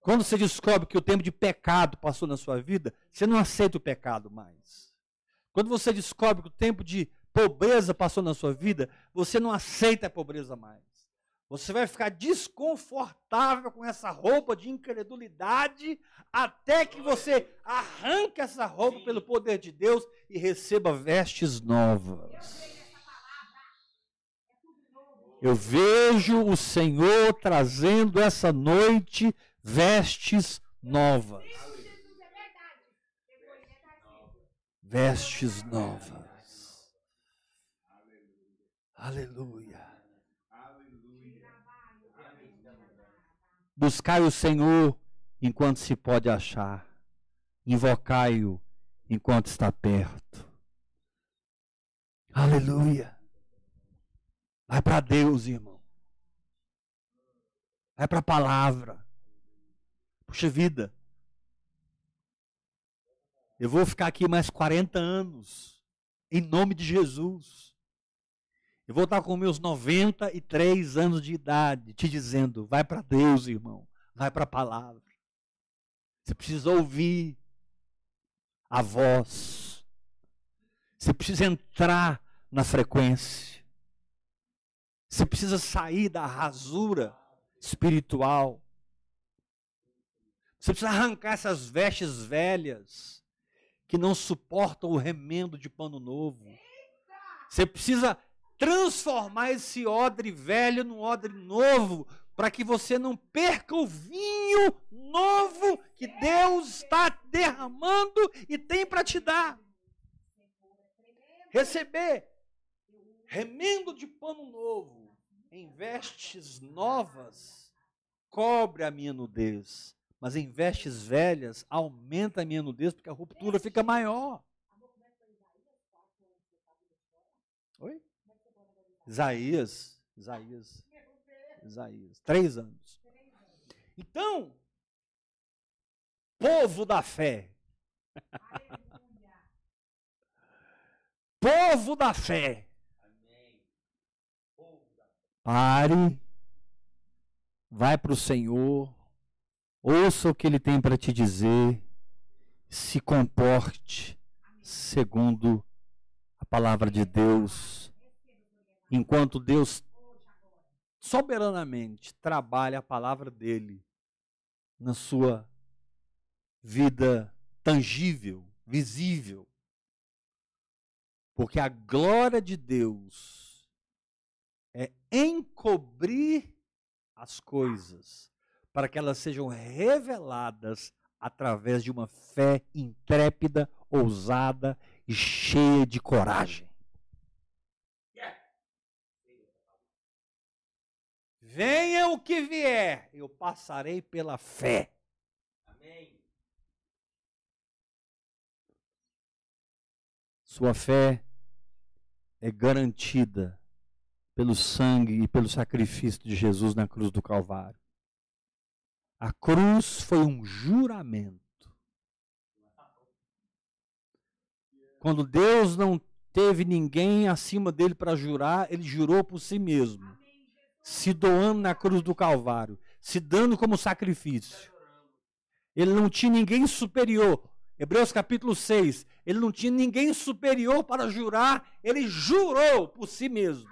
Quando você descobre que o tempo de pecado passou na sua vida, você não aceita o pecado mais. Quando você descobre que o tempo de pobreza passou na sua vida, você não aceita a pobreza mais. Você vai ficar desconfortável com essa roupa de incredulidade até que você arranque essa roupa pelo poder de Deus e receba vestes novas. Eu vejo o Senhor trazendo essa noite vestes novas. Vestes novas. Aleluia. Buscai o Senhor enquanto se pode achar. Invocai-o enquanto está perto. Aleluia. Vai para Deus, irmão. Vai para a palavra. Puxa vida, eu vou ficar aqui mais 40 anos, em nome de Jesus. Eu vou estar com meus 93 anos de idade, te dizendo: vai para Deus, irmão, vai para a palavra. Você precisa ouvir a voz. Você precisa entrar na frequência. Você precisa sair da rasura espiritual. Você precisa arrancar essas vestes velhas que não suportam o remendo de pano novo. Você precisa transformar esse odre velho num odre novo, para que você não perca o vinho novo que Deus está derramando e tem para te dar. Receber remendo de pano novo em vestes novas cobre a minha nudez, mas em vestes velhas aumenta a minha nudez porque a ruptura fica maior. Oi? Isaías, Isaías. Isaías. Três anos. Então, povo da fé. povo da fé. Pare, vai para o Senhor, ouça o que Ele tem para te dizer, se comporte segundo a palavra de Deus. Enquanto Deus soberanamente trabalha a palavra dele na sua vida tangível, visível. Porque a glória de Deus é encobrir as coisas para que elas sejam reveladas através de uma fé intrépida, ousada e cheia de coragem. Venha o que vier, eu passarei pela fé. Amém. Sua fé é garantida pelo sangue e pelo sacrifício de Jesus na cruz do Calvário. A cruz foi um juramento. Quando Deus não teve ninguém acima dele para jurar, ele jurou por si mesmo se doando na cruz do Calvário, se dando como sacrifício. Ele não tinha ninguém superior. Hebreus capítulo 6. Ele não tinha ninguém superior para jurar, ele jurou por si mesmo.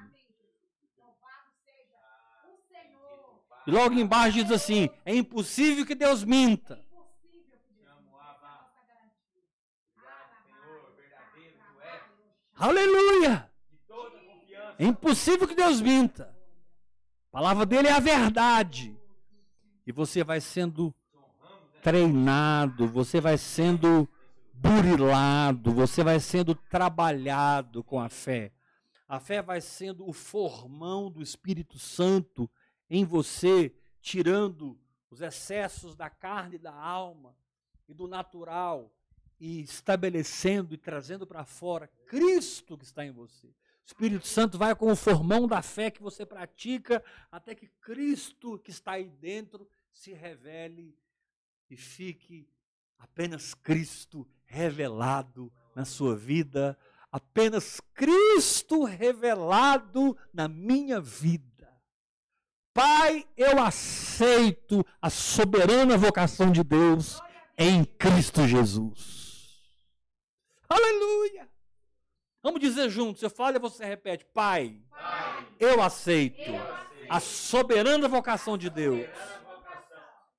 E logo embaixo diz assim: é impossível que Deus minta. Aleluia! É impossível que Deus minta. A palavra dele é a verdade. E você vai sendo treinado, você vai sendo burilado, você vai sendo trabalhado com a fé. A fé vai sendo o formão do Espírito Santo em você, tirando os excessos da carne da alma e do natural e estabelecendo e trazendo para fora Cristo que está em você. O Espírito Santo vai com o formão da fé que você pratica, até que Cristo que está aí dentro se revele e fique apenas Cristo revelado na sua vida, apenas Cristo revelado na minha vida. Pai, eu aceito a soberana vocação de Deus em Cristo Jesus. Aleluia! Vamos dizer juntos. Eu falo e você repete. Pai, Pai eu, aceito eu, aceito a soberana vocação de Deus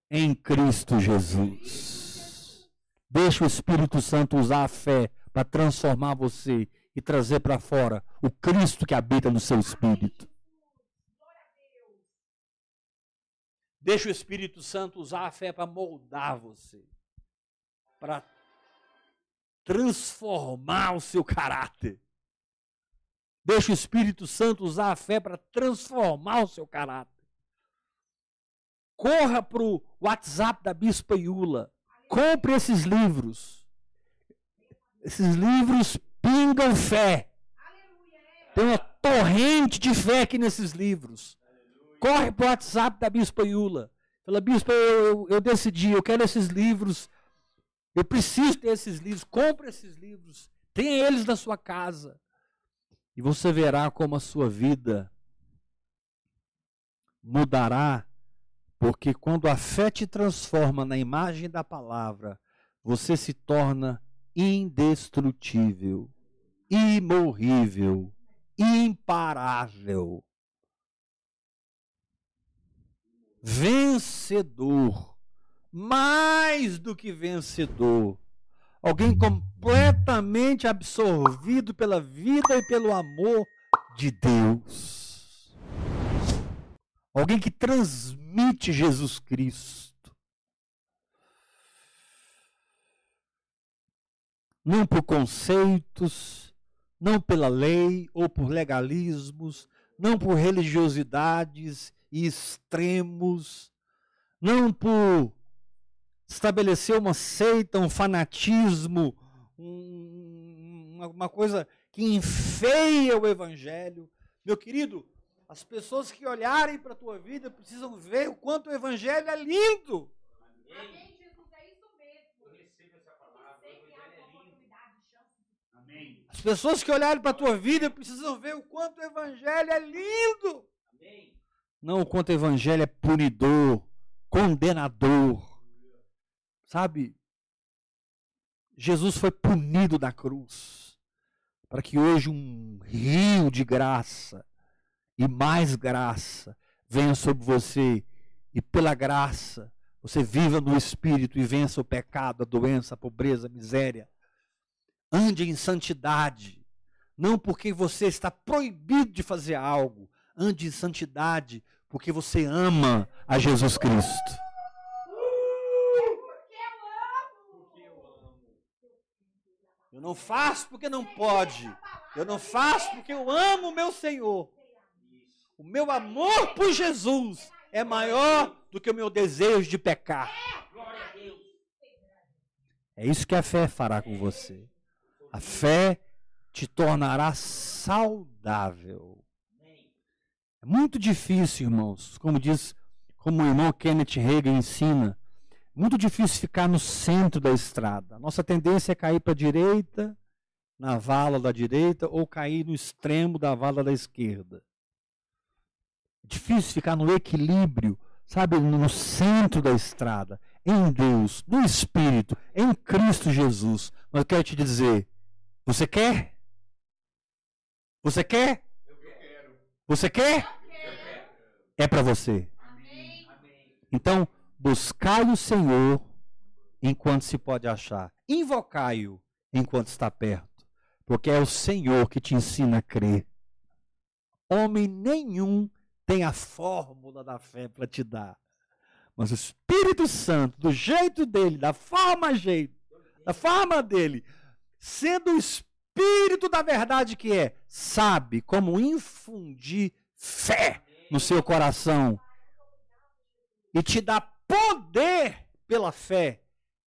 em Cristo Jesus. Deixa o Espírito Santo usar a fé para transformar você e trazer para fora o Cristo que habita no seu espírito. Deixa o Espírito Santo usar a fé para moldar você, para transformar o seu caráter. Deixa o Espírito Santo usar a fé para transformar o seu caráter. Corra para o WhatsApp da Bispa Iula. Compre esses livros. Esses livros pingam fé. Tem uma torrente de fé aqui nesses livros. Corre para o WhatsApp da Bispa Iula. Fala, Bispa, eu, eu decidi, eu quero esses livros eu preciso ter esses livros. Compre esses livros. Tenha eles na sua casa. E você verá como a sua vida mudará. Porque quando a fé te transforma na imagem da palavra, você se torna indestrutível. imorrível, imparável, vencedor, mais do que vencedor, alguém completamente absorvido pela vida e pelo amor de Deus, alguém que transmite Jesus Cristo. Não por conceitos, não pela lei ou por legalismos, não por religiosidades e extremos, não por estabelecer uma seita, um fanatismo, um, uma coisa que enfeia o evangelho. Meu querido, as pessoas que olharem para a tua vida precisam ver o quanto o evangelho é lindo. Amém, Jesus, é isso mesmo. Eu recebo essa palavra, o evangelho é lindo. Amém. As pessoas que olharem para a tua vida precisam ver o quanto o evangelho é lindo. Amém não o quanto o evangelho é punidor, condenador. Sabe? Jesus foi punido da cruz para que hoje um rio de graça e mais graça venha sobre você e pela graça você viva no espírito e vença o pecado, a doença, a pobreza, a miséria. Ande em santidade, não porque você está proibido de fazer algo, ande em santidade porque você ama a Jesus Cristo. Eu não faço porque não pode. Eu não faço porque eu amo o meu Senhor. O meu amor por Jesus é maior do que o meu desejo de pecar. É isso que a fé fará com você. A fé te tornará saudável. É muito difícil, irmãos, como diz, como o irmão Kenneth Reagan ensina, muito difícil ficar no centro da estrada. Nossa tendência é cair para a direita, na vala da direita, ou cair no extremo da vala da esquerda. É difícil ficar no equilíbrio, sabe, no centro da estrada, em Deus, no Espírito, em Cristo Jesus. Mas eu quero te dizer, você quer? Você quer? Você quer? É para você. Então, buscai o Senhor enquanto se pode achar. Invocai-o enquanto está perto. Porque é o Senhor que te ensina a crer. Homem nenhum tem a fórmula da fé para te dar. Mas o Espírito Santo, do jeito dele, da forma jeito, da forma dele, sendo o Espírito da verdade que é, sabe como infundir fé no seu coração e te dá poder pela fé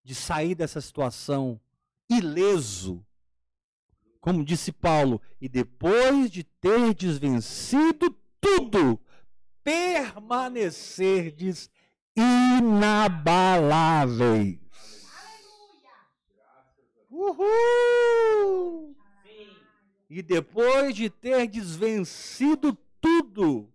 de sair dessa situação ileso. Como disse Paulo, e depois de ter desvencido tudo, permanecerdes inabaláveis. Uhul! E depois de ter desvencido tudo,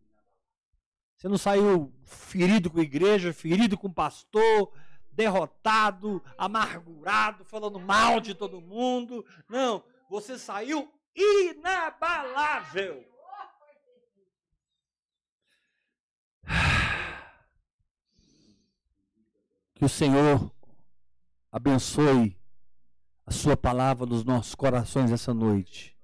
você não saiu ferido com a igreja, ferido com o pastor, derrotado, amargurado, falando mal de todo mundo. Não, você saiu inabalável. Que o Senhor abençoe a Sua palavra nos nossos corações essa noite,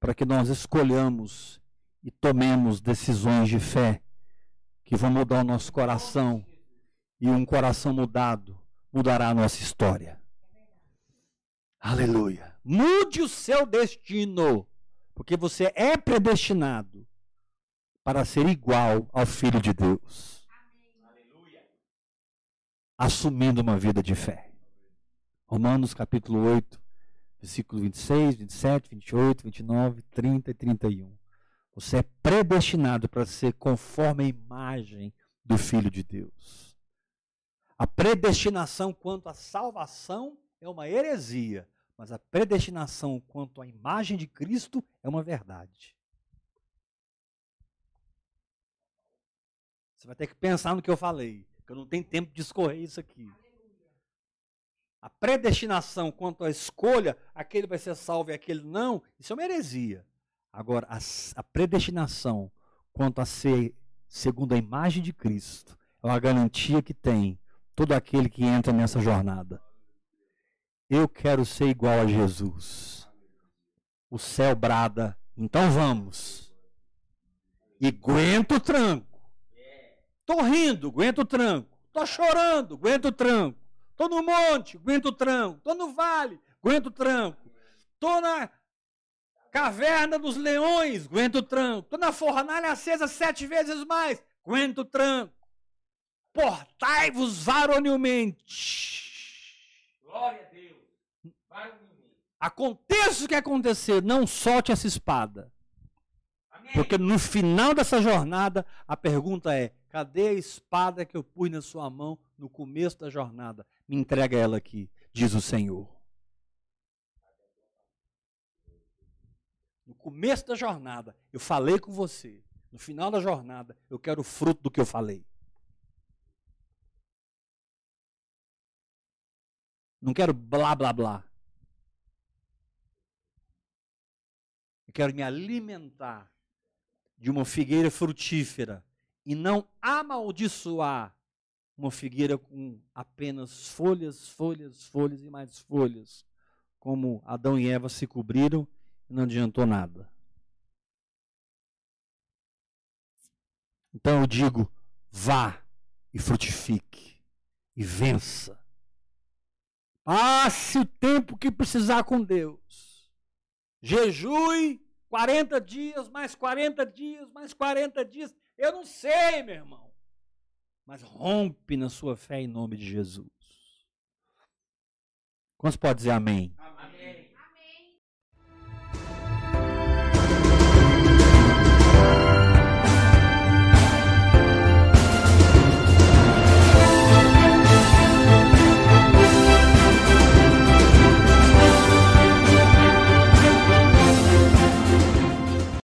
para que nós escolhamos e tomemos decisões de fé que vão mudar o nosso coração e um coração mudado mudará a nossa história. Aleluia. Mude o seu destino, porque você é predestinado para ser igual ao Filho de Deus. Aleluia. Assumindo uma vida de fé. Romanos capítulo 8, versículo 26, 27, 28, 29, 30 e 31. Você é predestinado para ser conforme a imagem do Filho de Deus. A predestinação quanto à salvação é uma heresia, mas a predestinação quanto à imagem de Cristo é uma verdade. Você vai ter que pensar no que eu falei, que eu não tenho tempo de escorrer isso aqui. a predestinação quanto à escolha, aquele vai ser salvo e aquele não, isso é uma heresia. Agora, a, a predestinação quanto a ser segundo a imagem de Cristo é uma garantia que tem todo aquele que entra nessa jornada. Eu quero ser igual a Jesus. O céu brada, então vamos. E aguenta o tranco. Tô rindo, aguenta o tranco. Tô chorando, aguenta o tranco. Tô no monte, aguenta o tranco. Tô no vale, aguenta o tranco. Tô na caverna dos leões, aguenta o tranco. Tô na fornalha acesa sete vezes mais, aguenta o tranco. Portai-vos varonilmente. Glória a Deus. Aconteça o que acontecer, não solte essa espada. Porque no final dessa jornada, a pergunta é: cadê a espada que eu pus na sua mão no começo da jornada? Me entrega ela aqui, diz o Senhor. No começo da jornada, eu falei com você. No final da jornada, eu quero o fruto do que eu falei. Não quero blá blá blá. Eu quero me alimentar de uma figueira frutífera e não amaldiçoar uma figueira com apenas folhas, folhas, folhas e mais folhas, como Adão e Eva se cobriram não adiantou nada. Então eu digo: vá e frutifique e vença. Passe o tempo que precisar com Deus. Jejue 40 dias, mais 40 dias, mais 40 dias. Eu não sei, meu irmão. Mas rompe na sua fé em nome de Jesus. Quantos pode dizer amém? amém.